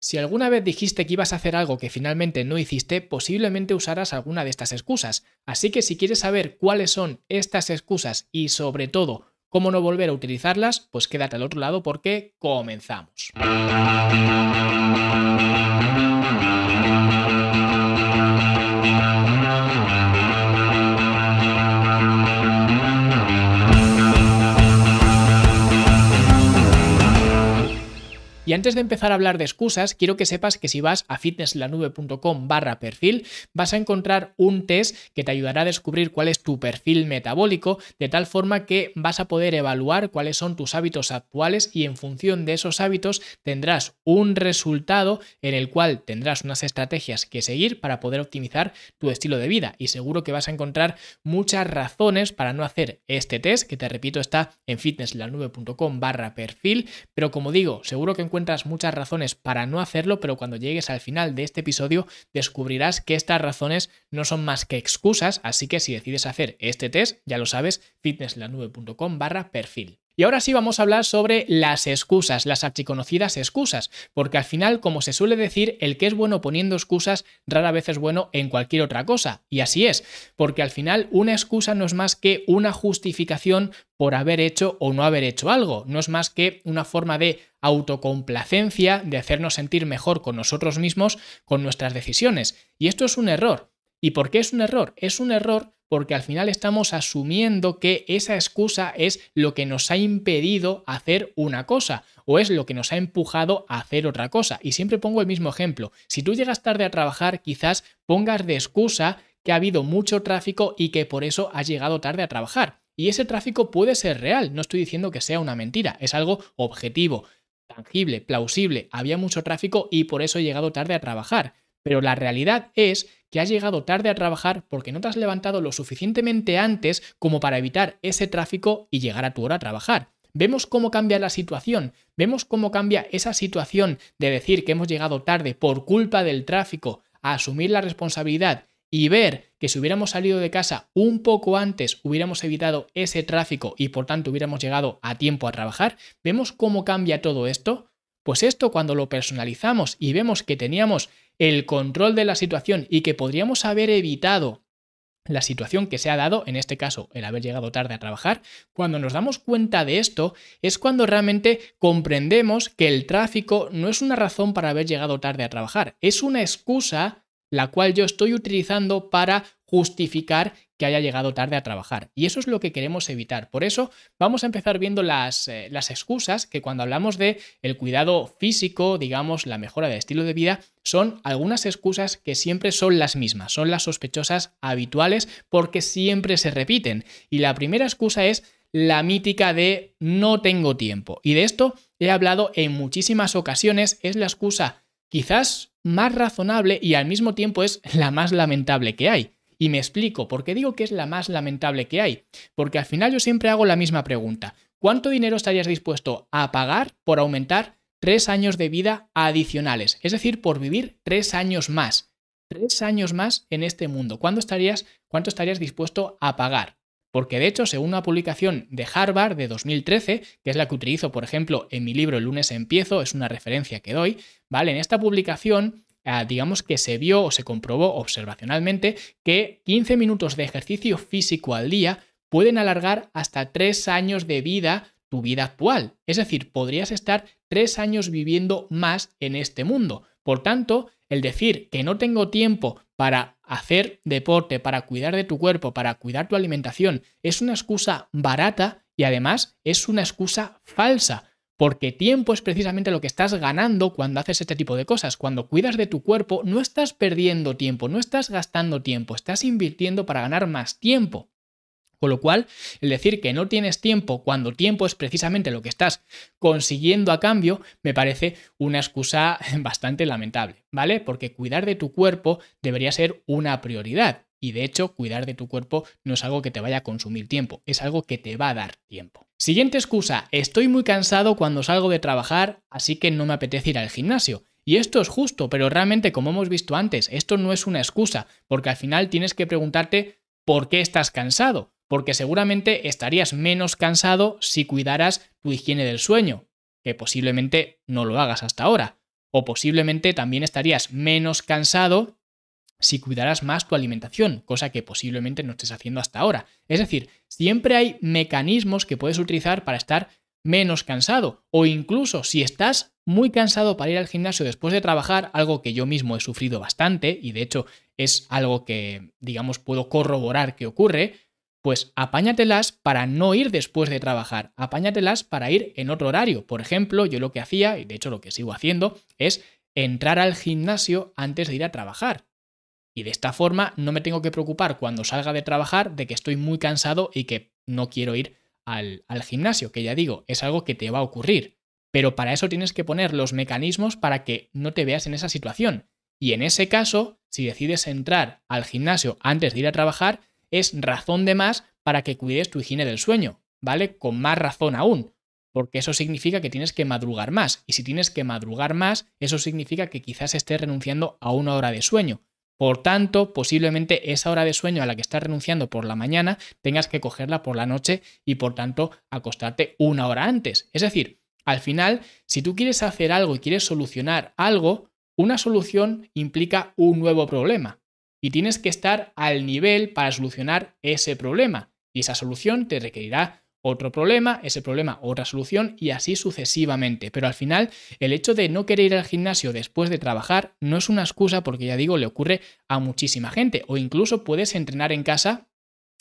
Si alguna vez dijiste que ibas a hacer algo que finalmente no hiciste, posiblemente usarás alguna de estas excusas. Así que si quieres saber cuáles son estas excusas y sobre todo cómo no volver a utilizarlas, pues quédate al otro lado porque comenzamos. Y antes de empezar a hablar de excusas, quiero que sepas que si vas a fitnesslanube.com barra perfil, vas a encontrar un test que te ayudará a descubrir cuál es tu perfil metabólico, de tal forma que vas a poder evaluar cuáles son tus hábitos actuales y en función de esos hábitos tendrás un resultado en el cual tendrás unas estrategias que seguir para poder optimizar tu estilo de vida. Y seguro que vas a encontrar muchas razones para no hacer este test, que te repito está en fitnesslanube.com barra perfil, pero como digo, seguro que encuentras encuentras muchas razones para no hacerlo, pero cuando llegues al final de este episodio descubrirás que estas razones no son más que excusas, así que si decides hacer este test, ya lo sabes, fitnesslanube.com barra perfil. Y ahora sí vamos a hablar sobre las excusas, las archiconocidas excusas, porque al final, como se suele decir, el que es bueno poniendo excusas rara vez es bueno en cualquier otra cosa. Y así es, porque al final una excusa no es más que una justificación por haber hecho o no haber hecho algo, no es más que una forma de autocomplacencia, de hacernos sentir mejor con nosotros mismos, con nuestras decisiones. Y esto es un error. ¿Y por qué es un error? Es un error porque al final estamos asumiendo que esa excusa es lo que nos ha impedido hacer una cosa o es lo que nos ha empujado a hacer otra cosa. Y siempre pongo el mismo ejemplo. Si tú llegas tarde a trabajar, quizás pongas de excusa que ha habido mucho tráfico y que por eso has llegado tarde a trabajar. Y ese tráfico puede ser real, no estoy diciendo que sea una mentira, es algo objetivo, tangible, plausible. Había mucho tráfico y por eso he llegado tarde a trabajar. Pero la realidad es que has llegado tarde a trabajar porque no te has levantado lo suficientemente antes como para evitar ese tráfico y llegar a tu hora a trabajar. Vemos cómo cambia la situación, vemos cómo cambia esa situación de decir que hemos llegado tarde por culpa del tráfico a asumir la responsabilidad y ver que si hubiéramos salido de casa un poco antes hubiéramos evitado ese tráfico y por tanto hubiéramos llegado a tiempo a trabajar, vemos cómo cambia todo esto. Pues esto cuando lo personalizamos y vemos que teníamos el control de la situación y que podríamos haber evitado la situación que se ha dado, en este caso el haber llegado tarde a trabajar, cuando nos damos cuenta de esto es cuando realmente comprendemos que el tráfico no es una razón para haber llegado tarde a trabajar, es una excusa la cual yo estoy utilizando para justificar que haya llegado tarde a trabajar. Y eso es lo que queremos evitar. Por eso vamos a empezar viendo las, eh, las excusas que cuando hablamos de el cuidado físico, digamos, la mejora de estilo de vida, son algunas excusas que siempre son las mismas, son las sospechosas habituales porque siempre se repiten. Y la primera excusa es la mítica de no tengo tiempo. Y de esto he hablado en muchísimas ocasiones, es la excusa quizás más razonable y al mismo tiempo es la más lamentable que hay. Y me explico, ¿por qué digo que es la más lamentable que hay? Porque al final yo siempre hago la misma pregunta. ¿Cuánto dinero estarías dispuesto a pagar por aumentar tres años de vida adicionales? Es decir, por vivir tres años más. Tres años más en este mundo. ¿Cuánto estarías, cuánto estarías dispuesto a pagar? Porque de hecho, según una publicación de Harvard de 2013, que es la que utilizo, por ejemplo, en mi libro El lunes empiezo, es una referencia que doy, ¿vale? En esta publicación Ah, digamos que se vio o se comprobó observacionalmente que 15 minutos de ejercicio físico al día pueden alargar hasta 3 años de vida tu vida actual. Es decir, podrías estar 3 años viviendo más en este mundo. Por tanto, el decir que no tengo tiempo para hacer deporte, para cuidar de tu cuerpo, para cuidar tu alimentación, es una excusa barata y además es una excusa falsa. Porque tiempo es precisamente lo que estás ganando cuando haces este tipo de cosas. Cuando cuidas de tu cuerpo, no estás perdiendo tiempo, no estás gastando tiempo, estás invirtiendo para ganar más tiempo. Con lo cual, el decir que no tienes tiempo cuando tiempo es precisamente lo que estás consiguiendo a cambio, me parece una excusa bastante lamentable, ¿vale? Porque cuidar de tu cuerpo debería ser una prioridad. Y de hecho, cuidar de tu cuerpo no es algo que te vaya a consumir tiempo, es algo que te va a dar tiempo. Siguiente excusa, estoy muy cansado cuando salgo de trabajar, así que no me apetece ir al gimnasio. Y esto es justo, pero realmente, como hemos visto antes, esto no es una excusa, porque al final tienes que preguntarte por qué estás cansado, porque seguramente estarías menos cansado si cuidaras tu higiene del sueño, que posiblemente no lo hagas hasta ahora. O posiblemente también estarías menos cansado si cuidaras más tu alimentación, cosa que posiblemente no estés haciendo hasta ahora. Es decir, siempre hay mecanismos que puedes utilizar para estar menos cansado o incluso si estás muy cansado para ir al gimnasio después de trabajar, algo que yo mismo he sufrido bastante y de hecho es algo que digamos puedo corroborar que ocurre, pues apáñatelas para no ir después de trabajar, apáñatelas para ir en otro horario. Por ejemplo, yo lo que hacía, y de hecho lo que sigo haciendo, es entrar al gimnasio antes de ir a trabajar. Y de esta forma no me tengo que preocupar cuando salga de trabajar de que estoy muy cansado y que no quiero ir al, al gimnasio, que ya digo, es algo que te va a ocurrir. Pero para eso tienes que poner los mecanismos para que no te veas en esa situación. Y en ese caso, si decides entrar al gimnasio antes de ir a trabajar, es razón de más para que cuides tu higiene del sueño, ¿vale? Con más razón aún, porque eso significa que tienes que madrugar más. Y si tienes que madrugar más, eso significa que quizás estés renunciando a una hora de sueño. Por tanto, posiblemente esa hora de sueño a la que estás renunciando por la mañana tengas que cogerla por la noche y por tanto acostarte una hora antes. Es decir, al final, si tú quieres hacer algo y quieres solucionar algo, una solución implica un nuevo problema y tienes que estar al nivel para solucionar ese problema. Y esa solución te requerirá otro problema, ese problema otra solución y así sucesivamente. Pero al final el hecho de no querer ir al gimnasio después de trabajar no es una excusa porque ya digo, le ocurre a muchísima gente o incluso puedes entrenar en casa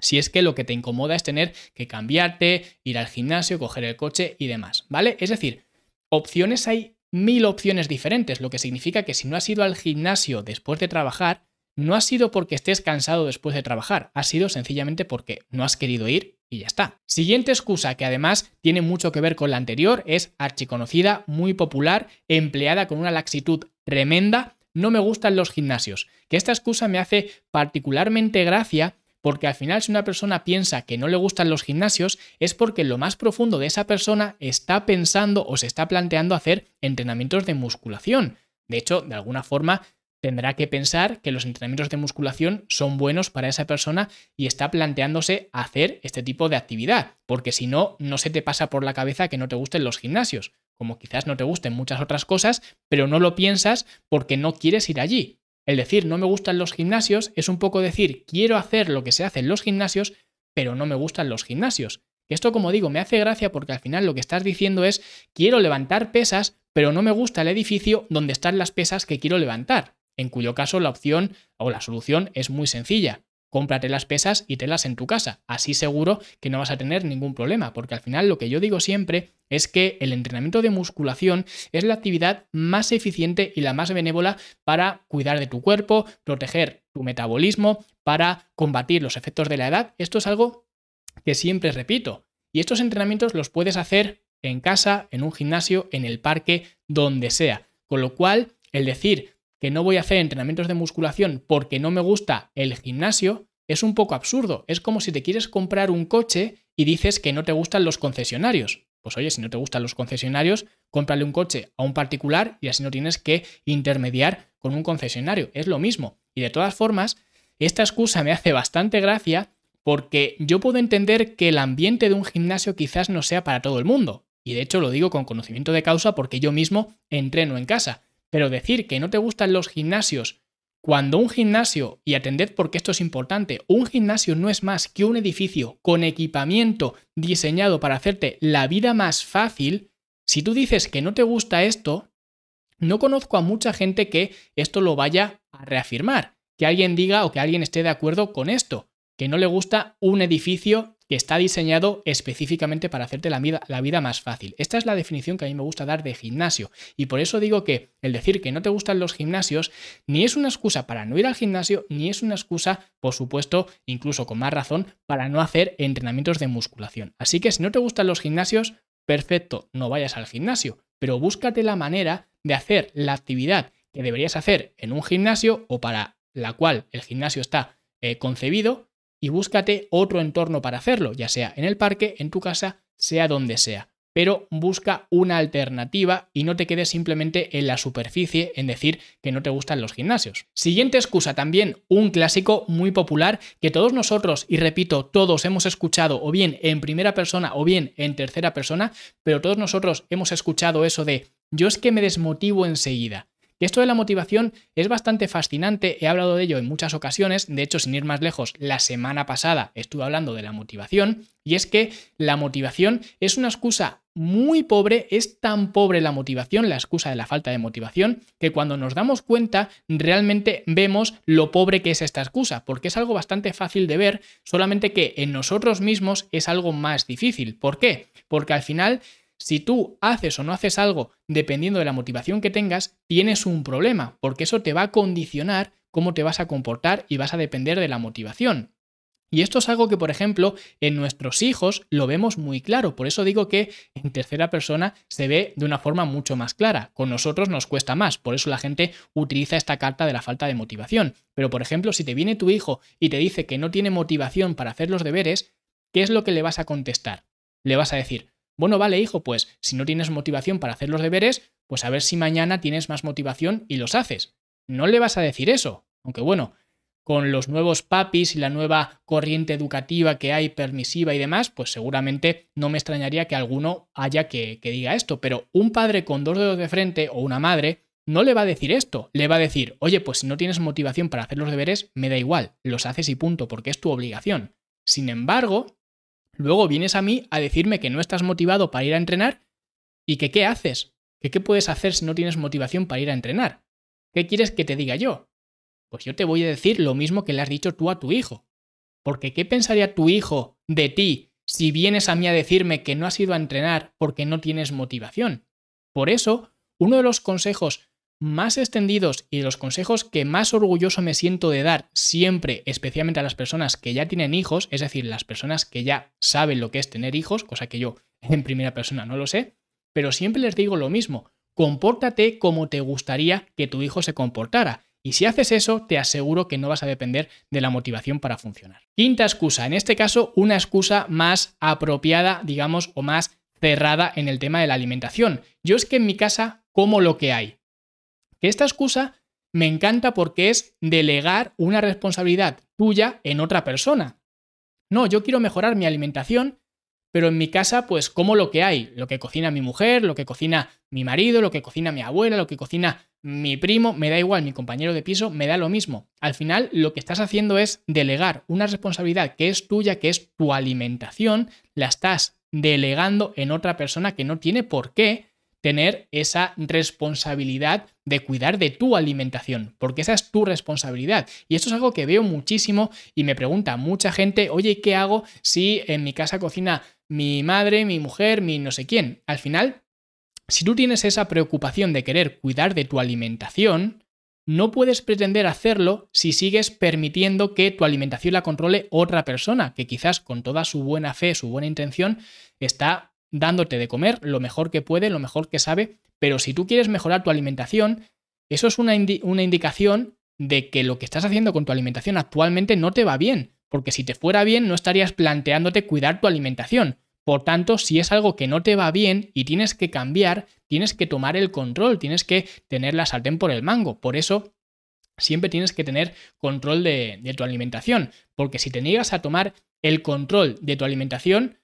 si es que lo que te incomoda es tener que cambiarte, ir al gimnasio, coger el coche y demás, ¿vale? Es decir, opciones hay mil opciones diferentes, lo que significa que si no has ido al gimnasio después de trabajar, no ha sido porque estés cansado después de trabajar, ha sido sencillamente porque no has querido ir y ya está. Siguiente excusa que además tiene mucho que ver con la anterior es archiconocida, muy popular, empleada con una laxitud tremenda, no me gustan los gimnasios. Que esta excusa me hace particularmente gracia porque al final si una persona piensa que no le gustan los gimnasios es porque lo más profundo de esa persona está pensando o se está planteando hacer entrenamientos de musculación. De hecho, de alguna forma tendrá que pensar que los entrenamientos de musculación son buenos para esa persona y está planteándose hacer este tipo de actividad, porque si no, no se te pasa por la cabeza que no te gusten los gimnasios, como quizás no te gusten muchas otras cosas, pero no lo piensas porque no quieres ir allí. El decir no me gustan los gimnasios es un poco decir quiero hacer lo que se hace en los gimnasios, pero no me gustan los gimnasios. Esto, como digo, me hace gracia porque al final lo que estás diciendo es quiero levantar pesas, pero no me gusta el edificio donde están las pesas que quiero levantar en cuyo caso la opción o la solución es muy sencilla. Cómprate las pesas y telas en tu casa. Así seguro que no vas a tener ningún problema, porque al final lo que yo digo siempre es que el entrenamiento de musculación es la actividad más eficiente y la más benévola para cuidar de tu cuerpo, proteger tu metabolismo, para combatir los efectos de la edad. Esto es algo que siempre repito. Y estos entrenamientos los puedes hacer en casa, en un gimnasio, en el parque, donde sea. Con lo cual, el decir que no voy a hacer entrenamientos de musculación porque no me gusta el gimnasio, es un poco absurdo. Es como si te quieres comprar un coche y dices que no te gustan los concesionarios. Pues oye, si no te gustan los concesionarios, cómprale un coche a un particular y así no tienes que intermediar con un concesionario. Es lo mismo. Y de todas formas, esta excusa me hace bastante gracia porque yo puedo entender que el ambiente de un gimnasio quizás no sea para todo el mundo. Y de hecho lo digo con conocimiento de causa porque yo mismo entreno en casa. Pero decir que no te gustan los gimnasios cuando un gimnasio, y atended porque esto es importante, un gimnasio no es más que un edificio con equipamiento diseñado para hacerte la vida más fácil, si tú dices que no te gusta esto, no conozco a mucha gente que esto lo vaya a reafirmar, que alguien diga o que alguien esté de acuerdo con esto, que no le gusta un edificio que está diseñado específicamente para hacerte la vida, la vida más fácil. Esta es la definición que a mí me gusta dar de gimnasio. Y por eso digo que el decir que no te gustan los gimnasios ni es una excusa para no ir al gimnasio, ni es una excusa, por supuesto, incluso con más razón, para no hacer entrenamientos de musculación. Así que si no te gustan los gimnasios, perfecto, no vayas al gimnasio, pero búscate la manera de hacer la actividad que deberías hacer en un gimnasio o para la cual el gimnasio está eh, concebido y búscate otro entorno para hacerlo, ya sea en el parque, en tu casa, sea donde sea. Pero busca una alternativa y no te quedes simplemente en la superficie en decir que no te gustan los gimnasios. Siguiente excusa, también un clásico muy popular que todos nosotros, y repito, todos hemos escuchado o bien en primera persona o bien en tercera persona, pero todos nosotros hemos escuchado eso de yo es que me desmotivo enseguida. Y esto de la motivación es bastante fascinante, he hablado de ello en muchas ocasiones, de hecho sin ir más lejos, la semana pasada estuve hablando de la motivación, y es que la motivación es una excusa muy pobre, es tan pobre la motivación, la excusa de la falta de motivación, que cuando nos damos cuenta realmente vemos lo pobre que es esta excusa, porque es algo bastante fácil de ver, solamente que en nosotros mismos es algo más difícil. ¿Por qué? Porque al final si tú haces o no haces algo dependiendo de la motivación que tengas, tienes un problema, porque eso te va a condicionar cómo te vas a comportar y vas a depender de la motivación. Y esto es algo que, por ejemplo, en nuestros hijos lo vemos muy claro. Por eso digo que en tercera persona se ve de una forma mucho más clara. Con nosotros nos cuesta más. Por eso la gente utiliza esta carta de la falta de motivación. Pero, por ejemplo, si te viene tu hijo y te dice que no tiene motivación para hacer los deberes, ¿qué es lo que le vas a contestar? Le vas a decir, bueno, vale, hijo, pues si no tienes motivación para hacer los deberes, pues a ver si mañana tienes más motivación y los haces. No le vas a decir eso, aunque bueno, con los nuevos papis y la nueva corriente educativa que hay permisiva y demás, pues seguramente no me extrañaría que alguno haya que, que diga esto, pero un padre con dos dedos de frente o una madre no le va a decir esto, le va a decir, oye, pues si no tienes motivación para hacer los deberes, me da igual, los haces y punto, porque es tu obligación. Sin embargo, Luego vienes a mí a decirme que no estás motivado para ir a entrenar y que qué haces, que qué puedes hacer si no tienes motivación para ir a entrenar. ¿Qué quieres que te diga yo? Pues yo te voy a decir lo mismo que le has dicho tú a tu hijo. Porque ¿qué pensaría tu hijo de ti si vienes a mí a decirme que no has ido a entrenar porque no tienes motivación? Por eso, uno de los consejos más extendidos y los consejos que más orgulloso me siento de dar siempre, especialmente a las personas que ya tienen hijos, es decir, las personas que ya saben lo que es tener hijos, cosa que yo en primera persona no lo sé, pero siempre les digo lo mismo, compórtate como te gustaría que tu hijo se comportara. Y si haces eso, te aseguro que no vas a depender de la motivación para funcionar. Quinta excusa, en este caso una excusa más apropiada, digamos, o más cerrada en el tema de la alimentación. Yo es que en mi casa como lo que hay. Que esta excusa me encanta porque es delegar una responsabilidad tuya en otra persona. No, yo quiero mejorar mi alimentación, pero en mi casa pues como lo que hay, lo que cocina mi mujer, lo que cocina mi marido, lo que cocina mi abuela, lo que cocina mi primo, me da igual, mi compañero de piso, me da lo mismo. Al final lo que estás haciendo es delegar una responsabilidad que es tuya, que es tu alimentación, la estás delegando en otra persona que no tiene por qué tener esa responsabilidad de cuidar de tu alimentación, porque esa es tu responsabilidad. Y esto es algo que veo muchísimo y me pregunta mucha gente, oye, ¿qué hago si en mi casa cocina mi madre, mi mujer, mi no sé quién? Al final, si tú tienes esa preocupación de querer cuidar de tu alimentación, no puedes pretender hacerlo si sigues permitiendo que tu alimentación la controle otra persona, que quizás con toda su buena fe, su buena intención, está dándote de comer lo mejor que puede, lo mejor que sabe, pero si tú quieres mejorar tu alimentación, eso es una, una indicación de que lo que estás haciendo con tu alimentación actualmente no te va bien, porque si te fuera bien no estarías planteándote cuidar tu alimentación. Por tanto, si es algo que no te va bien y tienes que cambiar, tienes que tomar el control, tienes que tener la sartén por el mango. Por eso, siempre tienes que tener control de, de tu alimentación, porque si te niegas a tomar el control de tu alimentación,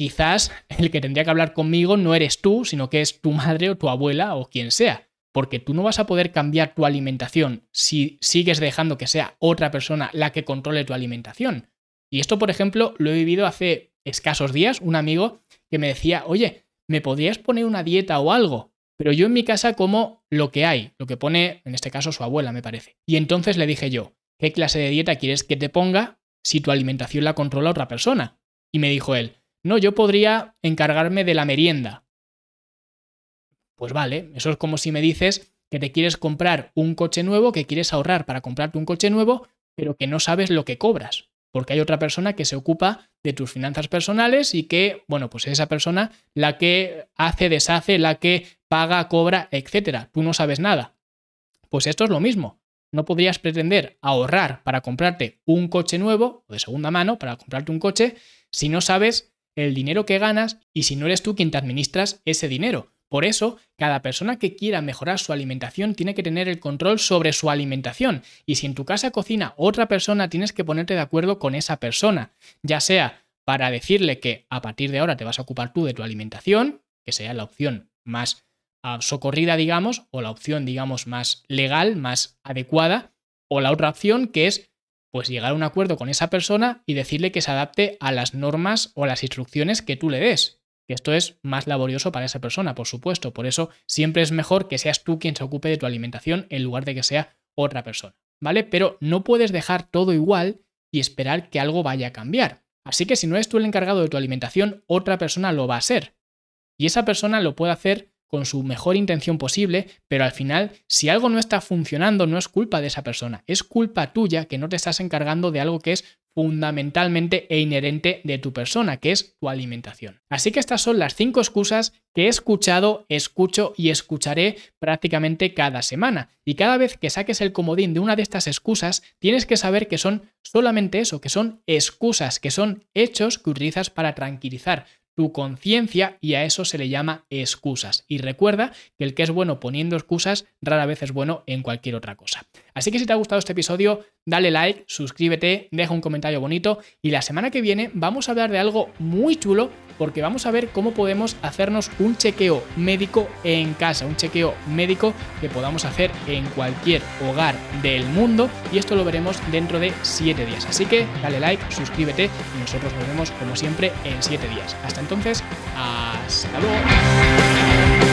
quizás el que tendría que hablar conmigo no eres tú, sino que es tu madre o tu abuela o quien sea. Porque tú no vas a poder cambiar tu alimentación si sigues dejando que sea otra persona la que controle tu alimentación. Y esto, por ejemplo, lo he vivido hace escasos días. Un amigo que me decía, oye, ¿me podrías poner una dieta o algo? Pero yo en mi casa como lo que hay, lo que pone, en este caso, su abuela, me parece. Y entonces le dije yo, ¿qué clase de dieta quieres que te ponga si tu alimentación la controla otra persona? Y me dijo él, no, yo podría encargarme de la merienda. Pues vale, eso es como si me dices que te quieres comprar un coche nuevo, que quieres ahorrar para comprarte un coche nuevo, pero que no sabes lo que cobras, porque hay otra persona que se ocupa de tus finanzas personales y que, bueno, pues es esa persona la que hace, deshace, la que paga, cobra, etcétera. Tú no sabes nada. Pues esto es lo mismo. No podrías pretender ahorrar para comprarte un coche nuevo o de segunda mano para comprarte un coche si no sabes el dinero que ganas y si no eres tú quien te administras ese dinero. Por eso, cada persona que quiera mejorar su alimentación tiene que tener el control sobre su alimentación. Y si en tu casa cocina otra persona, tienes que ponerte de acuerdo con esa persona. Ya sea para decirle que a partir de ahora te vas a ocupar tú de tu alimentación, que sea la opción más ah, socorrida, digamos, o la opción, digamos, más legal, más adecuada, o la otra opción que es pues llegar a un acuerdo con esa persona y decirle que se adapte a las normas o las instrucciones que tú le des. Que esto es más laborioso para esa persona, por supuesto. Por eso siempre es mejor que seas tú quien se ocupe de tu alimentación en lugar de que sea otra persona. ¿Vale? Pero no puedes dejar todo igual y esperar que algo vaya a cambiar. Así que si no eres tú el encargado de tu alimentación, otra persona lo va a ser. Y esa persona lo puede hacer con su mejor intención posible, pero al final, si algo no está funcionando, no es culpa de esa persona, es culpa tuya que no te estás encargando de algo que es fundamentalmente e inherente de tu persona, que es tu alimentación. Así que estas son las cinco excusas que he escuchado, escucho y escucharé prácticamente cada semana. Y cada vez que saques el comodín de una de estas excusas, tienes que saber que son solamente eso, que son excusas, que son hechos que utilizas para tranquilizar tu conciencia y a eso se le llama excusas. Y recuerda que el que es bueno poniendo excusas rara vez es bueno en cualquier otra cosa. Así que si te ha gustado este episodio, dale like, suscríbete, deja un comentario bonito y la semana que viene vamos a hablar de algo muy chulo porque vamos a ver cómo podemos hacernos un chequeo médico en casa, un chequeo médico que podamos hacer en cualquier hogar del mundo y esto lo veremos dentro de 7 días. Así que dale like, suscríbete y nosotros nos vemos como siempre en 7 días. Hasta entonces, hasta luego.